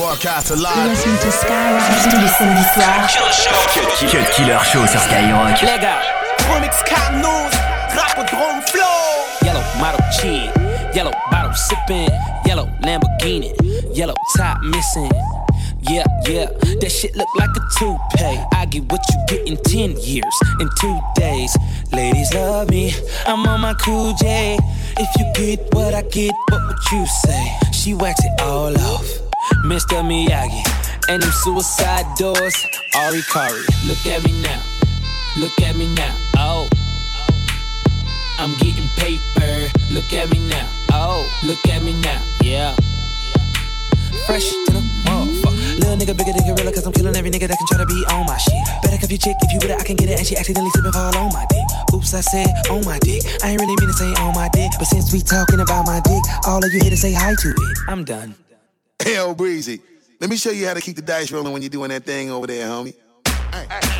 Broadcast live. Listen to Skyrock tous les samedis soirs. Cut Killer Show sur Skyrock. Les gars, remix Cam News, Drapodrome Flow. Yellow model cheat, yellow bottle sipping, yellow Lamborghini, yellow top missing. Yeah, yeah, that shit look like a toupee. I get what you get in 10 years, in two days. Ladies love me, I'm on my cool J. If you get what I get, what would you say? She wax it all off, Mr. Miyagi. And them suicide doors, Ari Kari. Look at me now, look at me now, oh. I'm getting paper, look at me now, oh. Look at me now, yeah. Fresh to the Little nigga bigger than gorilla, cause I'm killing every nigga that can try to be on my shit. Better cuff your chick, if you with it, I can get it, and she accidentally slip and fall on my dick. Oops, I said on my dick. I ain't really mean to say on my dick, but since we talking about my dick, all of you here to say hi to it. I'm done. Hell, Breezy. Let me show you how to keep the dice rolling when you're doing that thing over there, homie. Hey, hey,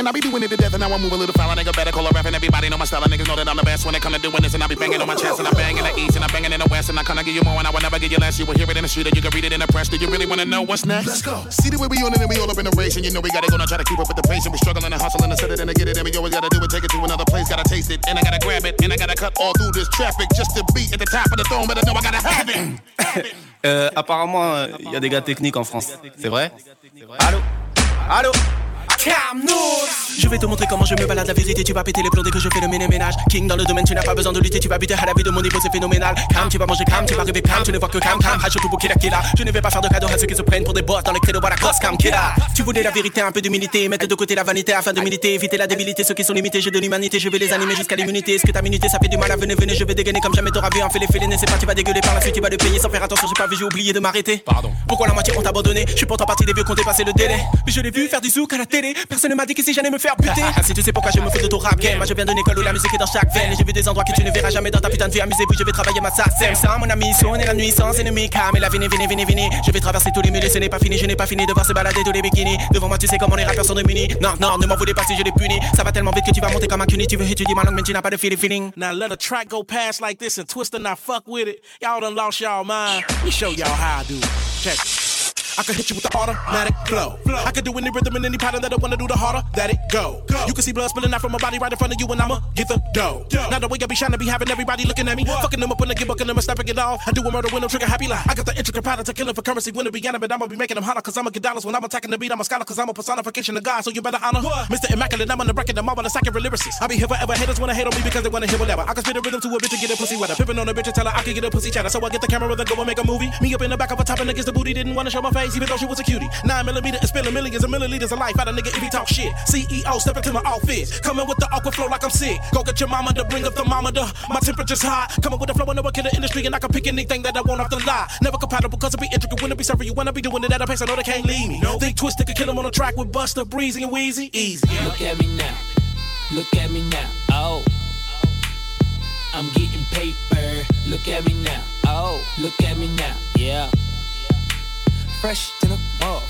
And I be doing it to death and now I move a little foul. Nigga better call a rap and everybody know my style. And niggas know that I'm the best when it come to doing this. And I be banging on my chest and I bang in the east and I banging in the west. And I kinda give you more and I will never give you less. You will hear it in the street or you can read it in the press. Do you really wanna know what's next? Let's go. See the way we on it and we all up in the race. And you know we gotta go and try to keep up with the pace. And we struggling and hustling and set it and to get it. And we always gotta do it, take it to another place. Gotta taste it and I gotta grab it. And I gotta cut all through this traffic just to be at the top of the throne. But I know I gotta have it. euh, apparemment, il euh, y a des gars techniques en France. C'est vrai Allô Allô Je vais te montrer comment je me balade la vérité. Tu vas péter les plombs dès que je fais le ménage. King dans le domaine, tu n'as pas besoin de lutter. Tu vas buter à la vie de mon niveau, c'est phénoménal. Cam, tu vas manger cam, tu vas rêver cam. Tu ne vois que cam, cam. Killa killa. Je ne vais pas faire de cadeaux à ceux qui se prennent pour des boss dans les créneaux. Voilà, cross cam killa. Tu voulais la vérité, un peu d'humilité. Mettre de côté la vanité afin de militer. Éviter la débilité, ceux qui sont limités. J'ai de l'humanité, je vais les animer jusqu'à l'immunité. Est-ce que ta minute ça fait du mal à venir, venez, je vais dégainer comme jamais t'auras vu. Un fait les félines, c'est pas, tu vas dégueuler par la suite, tu vas le payer sans faire attention. J'ai pas vu, j'ai oublié de m'arrêter. Pardon. Pourquoi la moitié ont abandonné? Je suis pourtant partie des vieux qui ont dépassé le délai. Mais je l'ai vu faire du souk à la télé. Personne ne m'a dit que si j'allais me faire buter. Ah, si tu sais pourquoi je me fous de ton rap game, moi je viens d'une école où la musique est dans chaque veine. J'ai vu des endroits que tu ne verras jamais dans ta putain de vie. Amusez-vous, je vais travailler ma sassem. Sans mon ami, sonner la nuit sans ennemi. Mais la venez, venez, venez, venez. Je vais traverser tous les milieux, ce n'est pas fini. Je n'ai pas fini de voir se balader tous les bikinis. Devant moi, tu sais comment les rappeurs sont démunis. Non, non, ne m'en voulez pas si je les punis. Ça va tellement vite que tu vas monter comme un cuny. Tu veux étudier ma langue, mais tu n'as pas de feeling, feeling. Now let a track go past like this and twist and not fuck with it. Y'all done lost y'all mind. Let me show y'all how I do. Check I can hit you with the automatic flow. I can do any rhythm and any pattern that I wanna do, the harder that it go. You can see blood spilling out from my body right in front of you, and I'ma get the dough. Now the way I be shining, be having everybody looking at me, fucking them up when I get bucking them and snapping it off. I do a murder when I'm trigger happy like I got the intricate pattern to killing for currency when it be but I'ma be making them holler cause I'ma get dollars when I'm attacking the beat. I'm a scholar cause I'm a personification of God, so you better honor Mr. Immaculate. I'm on the record, I'm on the second lyricist. I be here forever. Haters wanna hate on me because they wanna hear whatever. I can spit a rhythm to a bitch and get a pussy wetter. Pippin' on a bitch and tell her I can get a pussy chatter. So I get the camera and go and make a movie. Me up in the back of a top and against the booty. Didn't wanna show my face even though she was a cutie. Nine millimeter and spilling millions of milliliters of life out of nigga if he talk shit. CEO step into my office, coming with the awkward flow like I'm sick. Go get your mama to bring up thermometer. My temperature's high, coming with the flow and never kill the industry, and I can pick anything that I want off the lie. Never compatible cause it be intricate when it be serving you when I be doing it at a pace I know they can't leave me. No. Think twisted could kill him on the track with Busta, Breezy, and Weezy. Easy. Look at me now. Look at me now. Oh. I'm getting paper. Look at me now. Oh. Look at me now. Yeah. Fresh to the motherfucker.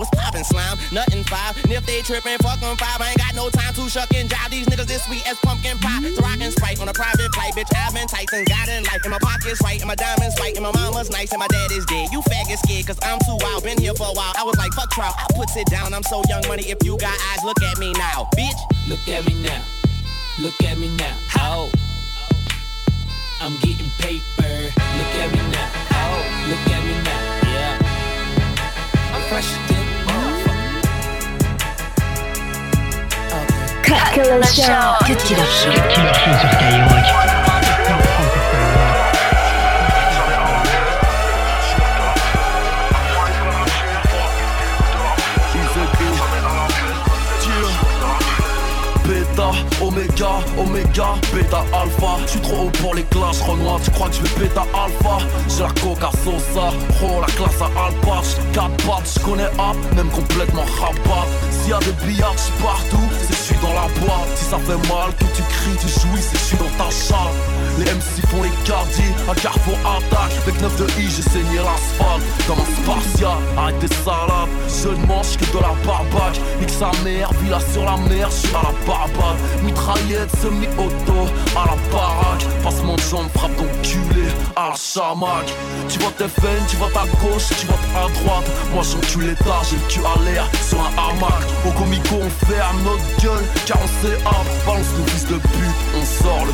What's poppin' slime? Nothing five. And if they trippin', fuck 'em five. I ain't got no time to shuck and jive. These niggas this sweet as pumpkin pie. So rockin' Sprite on a private flight, bitch. I've been Tyson, got in life. And my pockets right, and my diamonds white, and my mama's nice, and my dad is dead. You faggot scared, cause I'm too wild. Been here for a while. I was like, fuck trial. I put it down. I'm so young money. If you got eyes, look at me now, bitch. Look at me now. Look at me now. Oh. I'm getting paper. Look at me now. Oh. Look at me Killer Show. Cut Killer Show. Cut Killer Show sur Skyrock. Oméga, Oméga, Beta, Alpha. Je suis trop haut pour les classes, Renoir. Tu crois que je vais Beta, Alpha? J'ai la coca sosa, oh la classe à Alpha. 4 pattes, je connais App, même complètement rabat. S'il y a des billards, partout, c'est je suis dans la boîte. Si ça fait mal, que tu cries, tu jouis, c'est je suis dans ta chatte. Les MC font les cardiers, à Carrefour attaque. Avec 9 de I, j'ai saigné l'asphalte. Comme un spartiate, arrête tes salades. Je ne mange que de la barbaque. Nique sa mère, villa sur la mer, je suis à la barbade. Mitraillette, semi-auto, à la baraque. Passe mon jambe, frappe ton culé, à la chamac. Tu vois tes veines, tu vois ta gauche, tu vois à droite. Moi j'encule l'état, j'ai le cul à l'air sur un hamac. Au comico, on ferme notre gueule, car on sait Balance nos fils de pute, on sort le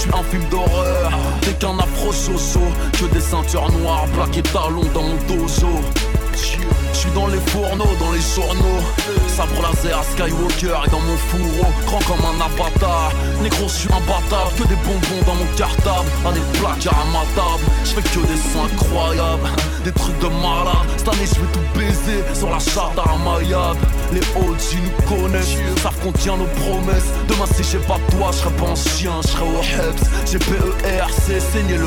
suis un film d'horreur, t'es qu'un afro chocho Que des ceintures noires, plaquées talons dans mon dojo je suis dans les fourneaux, dans les journaux. Sabre laser, Skywalker et dans mon fourreau. Grand comme un avatar. Négro, je suis imbattable Que des bonbons dans mon cartable. À des placards à ma table. Je fais que des sons incroyables. Des trucs de malade. Cette année je vais tout baiser Sur la charte à Mayab Les OG nous connaissent. Savent qu'on tient nos promesses. Demain si j'ai pas toi Je serai pas un chien, je serai au HEPS. J'ai PERC, saigné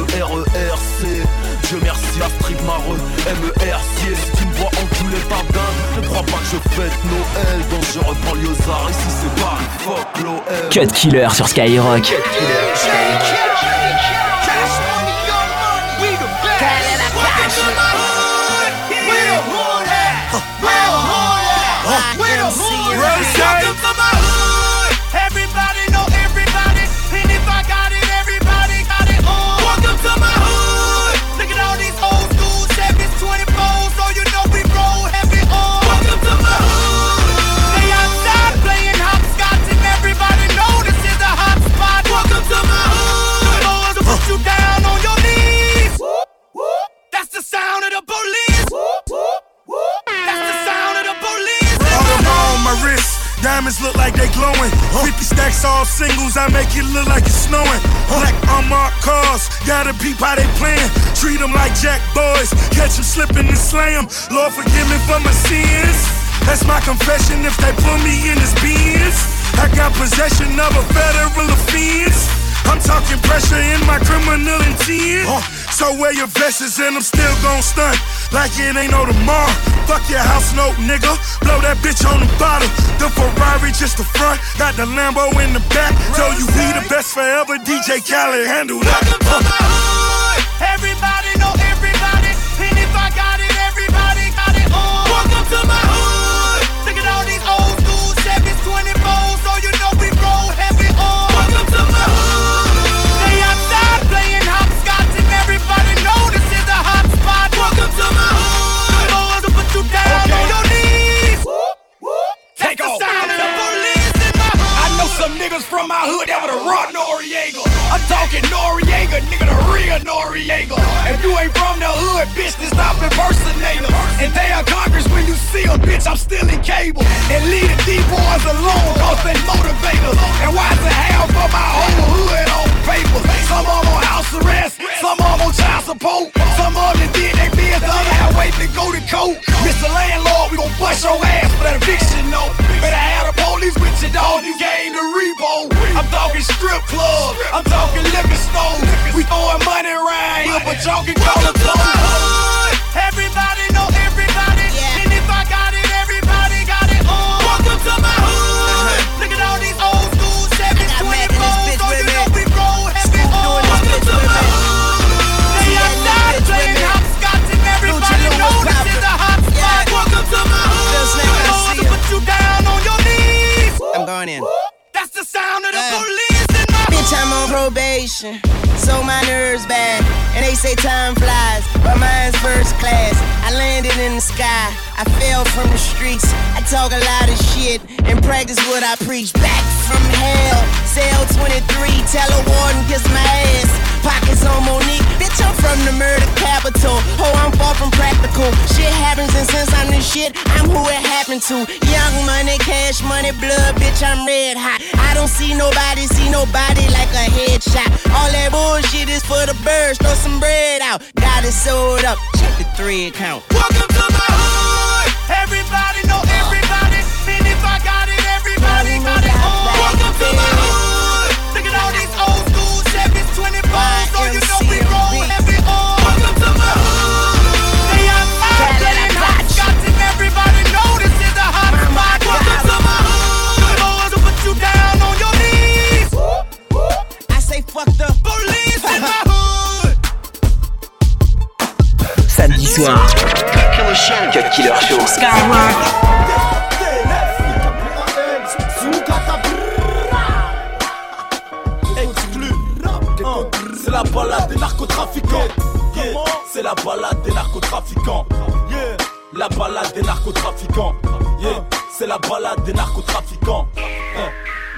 Dieu merci à Street Mareux, MERC Si tu me vois enculer ta dinde Ne crois pas que je fête Noël Dangereux banlieusard, ici c'est Paris, fuck l'OL Cut Killer sur Skyrock. Cut Killer. Welcome like they glowing. 50 stacks all singles, I make it look like it's snowing. Black unmarked cars, gotta peep how they playing. Treat them like jack boys, catch them slipping and slam. Lord forgive me for my sins. That's my confession if they put me in this beans. I got possession of a federal offense. I'm talking pressure in my criminal intent. So wear your vests and I'm still gon' stunt like it ain't no tomorrow. Fuck your house note, nigga. Blow that bitch on the bottle. The Ferrari just the front, got the Lambo in the back. Tell you be the best forever. DJ Khaled handle that. Welcome my hood. Everybody know run Noriega. I'm talking Noriega, nigga, the real Noriega. If you ain't from the hood, bitch, then stop impersonating. And they are Congress when you see them, bitch, I'm still in cable. And leave the D-boys alone, cause they motivators. And why the hell for my whole hood on paper? Some of them on house arrest, some of them on child support. Some of them did they biz, the other half wait to go to court. Mr. Landlord, we gon' bust your ass for that eviction note. Better have the with you, dog. You came to Rebo. I'm talking strip club. I'm talking liquor stores. We throwing money around here, but y'all can call it clothes. Everybody know everybody. And if I got it, everybody got it on. Welcome to my vacation, so my nerves bad. And they say time flies, but mine's first class. I landed in the sky, I fell from the streets. I talk a lot of shit and practice what I preach. Back from hell, cell 23, tell a warden kiss my ass. Pockets on Monique, bitch, I'm from the murder capital. Oh, I'm far from practical. Shit happens, and since I'm the shit, I'm who it happened to. Young money, cash money, blood, bitch, I'm red hot. I don't see nobody, see nobody like a headshot. All that bullshit is for the birds, throw some bread out. Got it sold up, check the three account. Welcome soir. Killer Show. C'est la balade des narcotrafiquants. C'est la balade des narcotrafiquants. Yeah. La balade des narcotrafiquants. Yeah. C'est la balade des narcotrafiquants.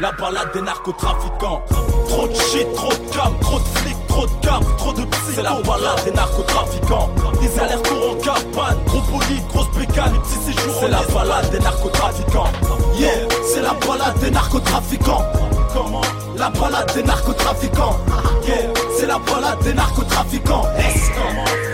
La balade des narcotrafiquants. Trop de shit, trop de cam, trop de flics, trop de trop de psy. C'est la balade des narcotrafiquants. Des allers-retours en cabane, gros bolide, grosse bécane, les petits séjours. C'est la balade des narcotrafiquants. Yeah, c'est la balade des narcotrafiquants. Comment? La balade des narcotrafiquants. Yeah, c'est la balade des narcotrafiquants.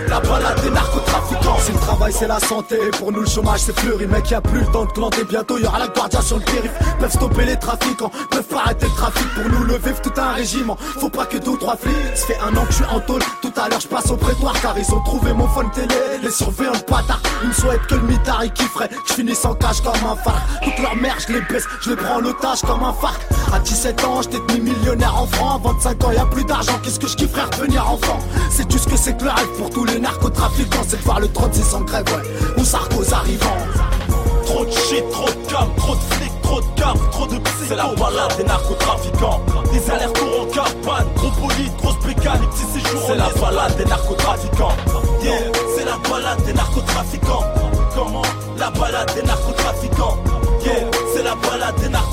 La balade des narcotrafiquants. Si le travail c'est la santé, pour nous le chômage c'est fleuri, mec y a plus le temps de planter, bientôt y aura la guardia sur le périph', peuvent stopper les trafiquants, peuvent arrêter le trafic. Pour nous lever tout un régiment, faut pas que deux ou trois flics, ça fait un an que je suis en tôle, tout à l'heure je passe au prétoire. Car ils ont trouvé mon phone télé, les surveillants de bâtard, ils me souhaitent que le mitard il kifferait, je finisse en cage comme un phare, toute leur merde je les baisse, je les prends en otage comme un phare, à 17 ans j'étais devenu millionnaire en francs, à 25 ans y a plus d'argent, qu'est-ce que je kifferais revenir enfant, c'est tout ce que c'est que le rêve pour tous les narcotrafiquants, c'est de voir le 36 en grève, ouais, ou Sarkozy arrivant. Trop de shit, trop de cam, trop de flics, trop de cap, trop de psy. C'est la balade des narcotrafiquants. Des allers-retours en cabane, gros bolide, grosse bécane, les petits séjours. C'est la balade des narcotrafiquants. Yeah, c'est la balade des narcotrafiquants. Comment? La balade des narcotrafiquants. Yeah, c'est la balade des narcotrafiquants.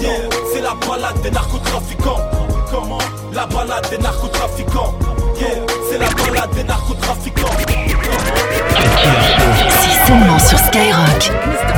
Yeah, c'est la balade des narcotrafiquants. Comment La balade des narcotrafiquants? Yeah, c'est la balade des narcotrafiquants. C'est seulement sur Skyrock.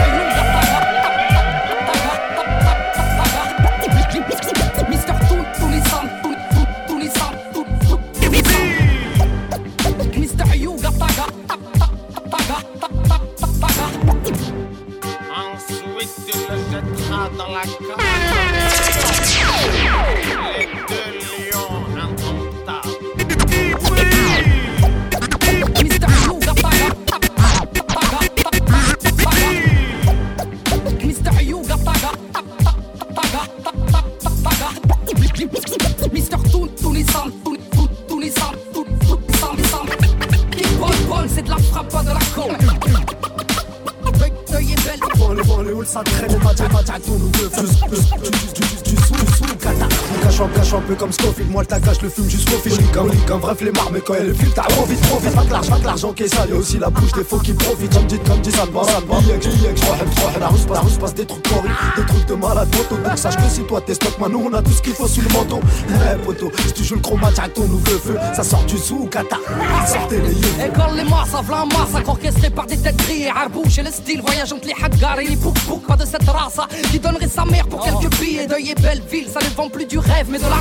Peu comme Scofield. Moi, le tagage, le fume jusqu'au fil. Comme, comme vrai flemmard, mais quand elle file, t'as trop vite, trop vite. Pas que l'argent, pas que l'argent qui est sale. Y'a aussi la bouche des faux qui profitent. Comme dit, comme dit, ça me va, ça me va. La rousse passe, la rousse passe des trucs pourris, des trucs de malade moto. Donc, sache que si toi t'es stock, man, nous, on a tout ce qu'il faut sous le manteau. Eh, poto, si tu joues le chroma, avec ton nouveau feu, ça sort du sous, cata. Sortez les yeux. École les masses, v'là un massacre orchestré par des têtes grillées Arbouche et le style voyage entre les Haggari et les Bouk Pas de cette race qui donnerait sa mère pour quelques billets Deuil et belle ville, ça le vend plus du rêve mais de la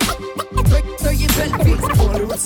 Les halls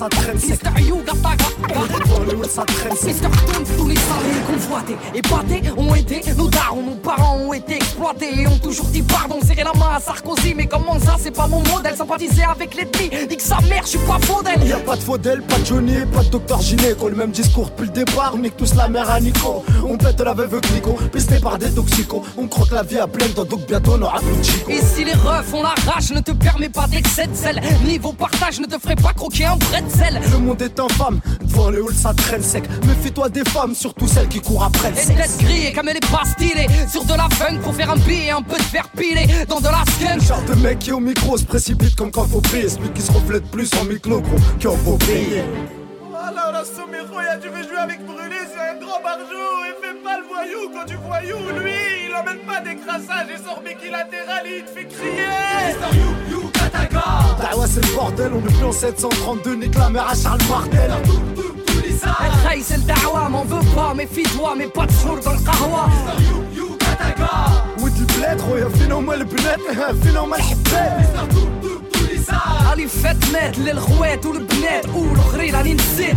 ça traîne, c'est Mister Toon, tous les salés convoités et battés ont été nos darons, nos parents ont été exploités et ont toujours dit pardon, serrer la main à Sarkozy. Mais comment ça, c'est pas mon modèle, sympathiser avec l'ennemi, dit que sa mère, je suis pas faux d'elle. Y'a pas de Faudel, pas de Johnny, pas de Docteur Gynéco Le même discours depuis le départ, on nique tous la mère à Nico On pète la veuve Clico, pisté par des toxicos On croque la vie à pleine dents, donc bientôt on aura plus chico Et si les refs ont la rage, ne te permet pas d'excès de sel. Niveau partage, ne te ferait pas croquer un bretzel. Le monde est infâme, devant les halls ça traîne sec. Méfie-toi des femmes, surtout celles qui courent après le Et sexe. tête grillée comme elle est pas stylée. Sur de la funk pour faire un billet et un peu de faire piler Dans de la skunk. Genre de mec qui au micro se précipite comme quand faut prier. Celui qui se reflète plus en micro gros qu'en faut prier Alors son micro, y'a veux jouer avec Brûlé, c'est un grand barjou. Et fais pas le voyou quand tu voyou Lui, il emmène pas des crassages. Et sort bilatéral, il te fait crier You, you, Kataga Ah ouais c'est le bordel, on est plus en 732 Nique la mère à Charles Martel Hey, c'est le dawa, m'en veux pas, méfie-toi, mais pas de sourd dans le kahwa. You, you, Kataga ود البلاد خويا فينا هما البنات فينا هما الحبات راني فات مات للخوات والبنات والاخرين راني نسيت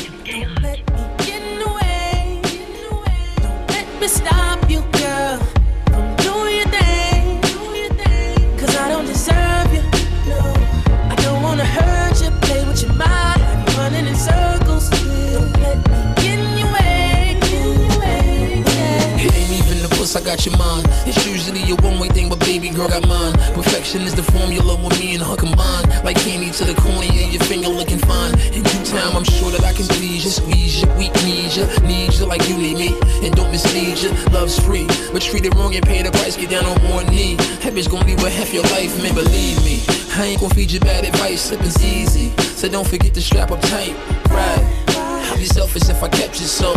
Got your mind. It's usually a one way thing, but baby girl got mine. Perfection is the formula with me and her combined. Like candy to the corner, yeah, your finger looking fine. In due time, I'm sure that I can please you, squeeze you, weak need you, need you like you need me. And don't mislead you, love's free. But treat it wrong and pay the price, get down on one knee. That bitch gon' be with half your life, man, believe me. I ain't gon' feed you bad advice, slipping's easy. So don't forget to strap up tight, right? I'd be selfish if I kept you so.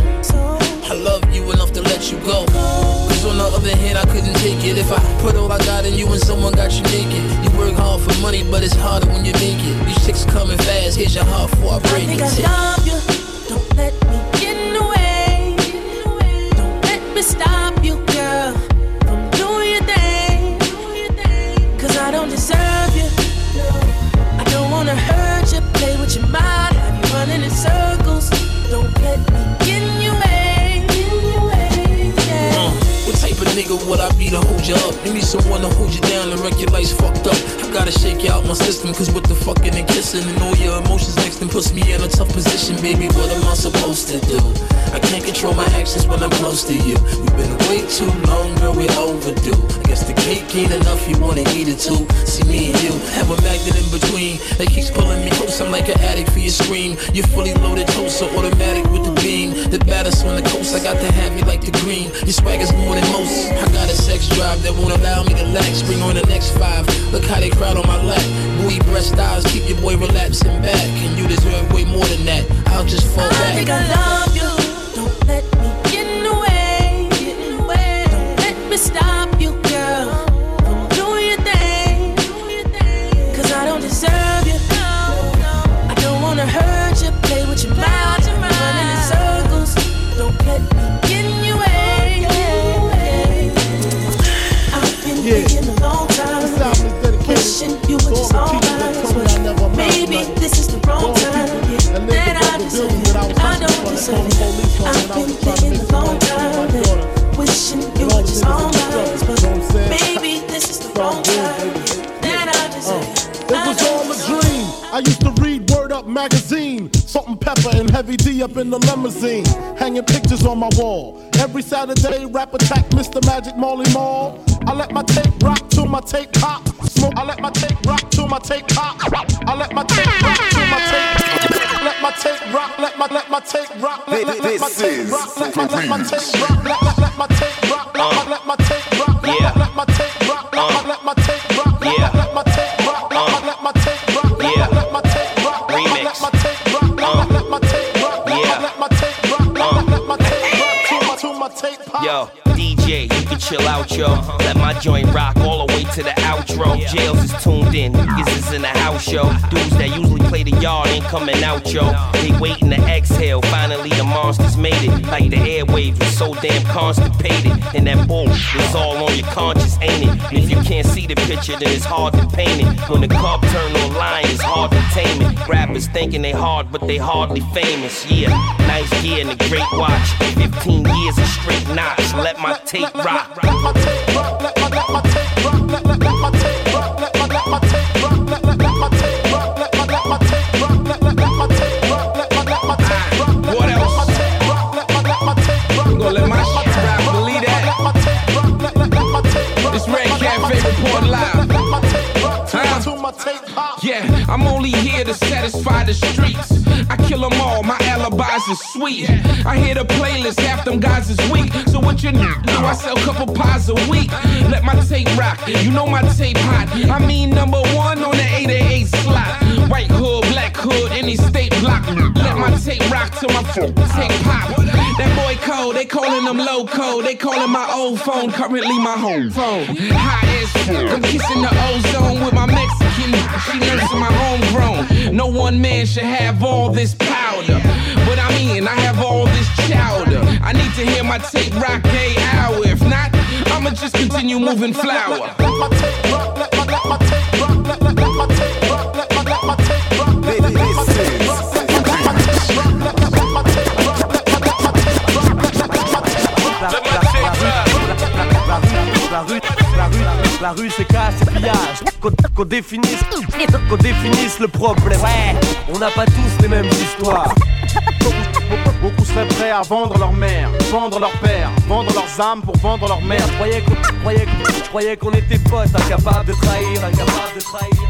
I love you enough to let you go. Cause on the other hand, I couldn't take it if I put all I got in you and someone got you naked. You work hard for money, but it's harder when you make it. These chicks coming fast, here's your heart before I I break think it. I love you. Don't let me get in the way. Don't let me stop you, girl, from doing your thing. Cause I don't deserve you. I don't wanna hurt you, play with your mind, have you running in circles. Don't let me nigga would I be to hold you up? You need someone to hold you down and wreck your life's fucked up. I gotta shake you out my system, cause with the fucking and kissing and all your emotions next and puts me in a tough position, baby. What am I supposed to do? I can't control my actions when I'm close to you. We've been way too long, girl, we overdue. I guess the cake ain't enough, you wanna eat it too. See me and you have a magnet in between that keeps pulling me close. I'm like an addict for your scream. You're fully loaded, so automatic with the beam. The baddest on the coast, I got to have you like the green. Your swagger's more than most. I got a sex drive that won't allow me to lax. Bring on the next five. Look how they crowd on my lap. Buoy breast eyes, keep your boy relapsing back. And you deserve way more than that. I'll just fall I back. think I love you. Don't let me get in the way. Get in the way. Don't let me stop I've been thinking long time, wishing you were just all mine. But it. Was all a dream. I used to read Word Up magazine. Salt-n-Pepa and heavy D up in the limousine. Hanging pictures on my wall. Every Saturday, rap attack Mr. Magic Marley Marl. I let my tape rock till my tape pop. Smoke. I let my tape rock till my tape pop. I let my tape rock till my tape. Let my tape rock. Let my let my tape rock. Let, let, let my tape rock. Let my let my tape rock. Let, let, let my tape rock. Let my uh, let my tape rock. Let my let my tape rock. Let my uh, let my tape rock. Let my let my chill out, yo. Let my joint rock all the way to the outro. Jails is tuned in, niggas is in the house, yo. Dudes that usually play the yard ain't coming out, yo. They waiting to exhale. Finally, the monsters made it. Like the airwaves was so damn constipated. And that bull is all on your conscience, ain't it? And if you can't see the picture, then it's hard to paint it. When the cub turn online, it's hard to tame it. Rappers thinking they hard, but they hardly famous. Yeah, nice gear and a great watch. 15 years of straight knots. Let my tape rock. Let my tape rock. Let my tape rock. Let my tape rock. I'm only here to satisfy the streets. Them all, my alibis is sweet. I hear the playlist, half them guys is weak. So what you do? I sell a couple pies a week. Let my tape rock, you know my tape hot. I mean number one on the 888 slot. White hood, black hood, any state block. Let my tape rock till my tape pop. That boy cold, they calling them loco. They calling my old phone, currently my home phone. High as fuck. I'm kissing the ozone with my Mexican. She nursing my homegrown. No one man should have all this powder. But I mean, I have all this chowder. I need to hear my tape rock a hour. If not, I'ma just continue moving flower. Let my tape rock. Let my let my tape rock. Let let let my tape rock. Let my let my tape rock. Let let my tape rock. La rue, la rue, la rue, c'est. Qu'on définisse, qu'on définisse le problème. Ouais, on n'a pas tous les mêmes histoires. Beaucoup, seraient prêts à vendre leur mère, vendre leur père, vendre leurs âmes pour vendre leur mère. Je croyais qu'on croyais qu'on- je croyais qu'on était potes, incapables de trahir, incapables de trahir.